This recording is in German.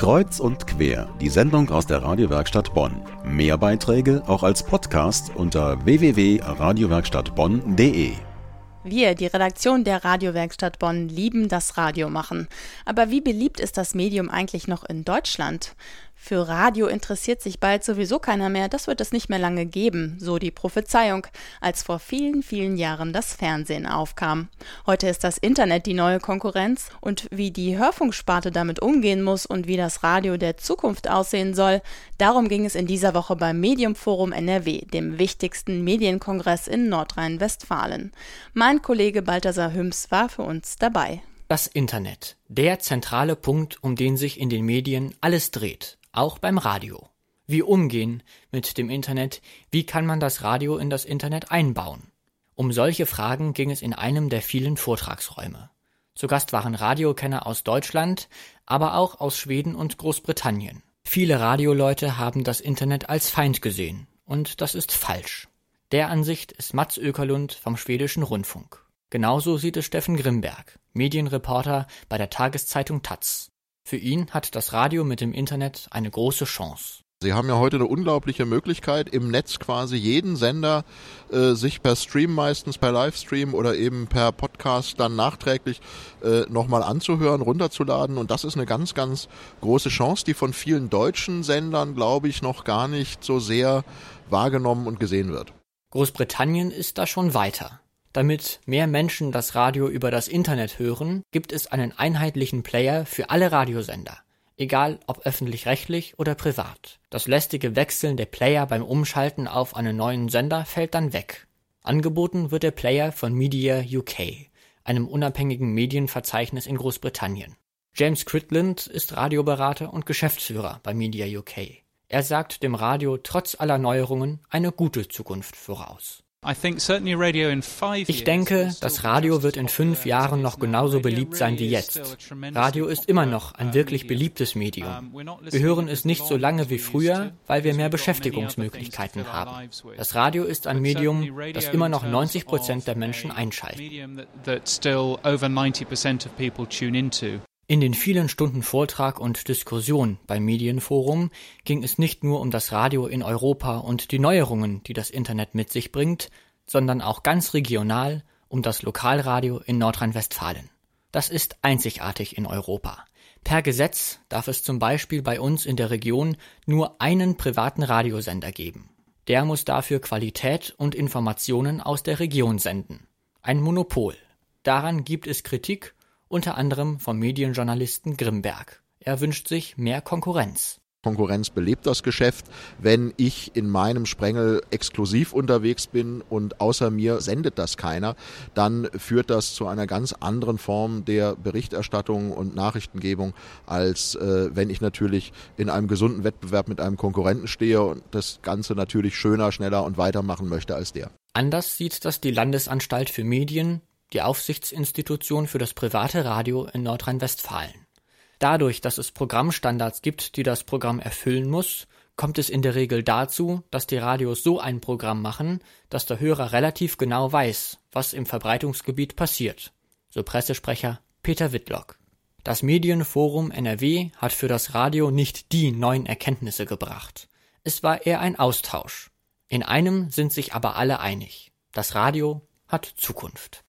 Kreuz und quer, die Sendung aus der Radiowerkstatt Bonn. Mehr Beiträge auch als Podcast unter www.radiowerkstattbonn.de. Wir, die Redaktion der Radiowerkstatt Bonn, lieben das Radio machen. Aber wie beliebt ist das Medium eigentlich noch in Deutschland? Für Radio interessiert sich bald sowieso keiner mehr, das wird es nicht mehr lange geben, so die Prophezeiung, als vor vielen, vielen Jahren das Fernsehen aufkam. Heute ist das Internet die neue Konkurrenz und wie die Hörfunksparte damit umgehen muss und wie das Radio der Zukunft aussehen soll, darum ging es in dieser Woche beim Mediumforum NRW, dem wichtigsten Medienkongress in Nordrhein-Westfalen. Mein Kollege Balthasar Hüms war für uns dabei. Das Internet, der zentrale Punkt, um den sich in den Medien alles dreht auch beim Radio. Wie umgehen mit dem Internet, wie kann man das Radio in das Internet einbauen? Um solche Fragen ging es in einem der vielen Vortragsräume. Zu Gast waren Radiokenner aus Deutschland, aber auch aus Schweden und Großbritannien. Viele Radioleute haben das Internet als Feind gesehen, und das ist falsch. Der Ansicht ist Mats Ökerlund vom Schwedischen Rundfunk. Genauso sieht es Steffen Grimberg, Medienreporter bei der Tageszeitung Taz. Für ihn hat das Radio mit dem Internet eine große Chance. Sie haben ja heute eine unglaubliche Möglichkeit, im Netz quasi jeden Sender äh, sich per Stream meistens, per Livestream oder eben per Podcast dann nachträglich äh, nochmal anzuhören, runterzuladen. Und das ist eine ganz, ganz große Chance, die von vielen deutschen Sendern, glaube ich, noch gar nicht so sehr wahrgenommen und gesehen wird. Großbritannien ist da schon weiter. Damit mehr Menschen das Radio über das Internet hören, gibt es einen einheitlichen Player für alle Radiosender, egal ob öffentlich-rechtlich oder privat. Das lästige Wechseln der Player beim Umschalten auf einen neuen Sender fällt dann weg. Angeboten wird der Player von Media UK, einem unabhängigen Medienverzeichnis in Großbritannien. James Critland ist Radioberater und Geschäftsführer bei Media UK. Er sagt dem Radio trotz aller Neuerungen eine gute Zukunft voraus. Ich denke, das Radio wird in fünf Jahren noch genauso beliebt sein wie jetzt. Radio ist immer noch ein wirklich beliebtes Medium. Wir hören es nicht so lange wie früher, weil wir mehr Beschäftigungsmöglichkeiten haben. Das Radio ist ein Medium, das immer noch 90 Prozent der Menschen einschalten. In den vielen Stunden Vortrag und Diskussion beim Medienforum ging es nicht nur um das Radio in Europa und die Neuerungen, die das Internet mit sich bringt, sondern auch ganz regional um das Lokalradio in Nordrhein-Westfalen. Das ist einzigartig in Europa. Per Gesetz darf es zum Beispiel bei uns in der Region nur einen privaten Radiosender geben. Der muss dafür Qualität und Informationen aus der Region senden. Ein Monopol. Daran gibt es Kritik unter anderem vom Medienjournalisten Grimberg. Er wünscht sich mehr Konkurrenz. Konkurrenz belebt das Geschäft. Wenn ich in meinem Sprengel exklusiv unterwegs bin und außer mir sendet das keiner, dann führt das zu einer ganz anderen Form der Berichterstattung und Nachrichtengebung, als äh, wenn ich natürlich in einem gesunden Wettbewerb mit einem Konkurrenten stehe und das Ganze natürlich schöner, schneller und weitermachen möchte als der. Anders sieht das die Landesanstalt für Medien, die Aufsichtsinstitution für das private Radio in Nordrhein-Westfalen. Dadurch, dass es Programmstandards gibt, die das Programm erfüllen muss, kommt es in der Regel dazu, dass die Radios so ein Programm machen, dass der Hörer relativ genau weiß, was im Verbreitungsgebiet passiert, so Pressesprecher Peter Whitlock. Das Medienforum NRW hat für das Radio nicht die neuen Erkenntnisse gebracht. Es war eher ein Austausch. In einem sind sich aber alle einig. Das Radio hat Zukunft.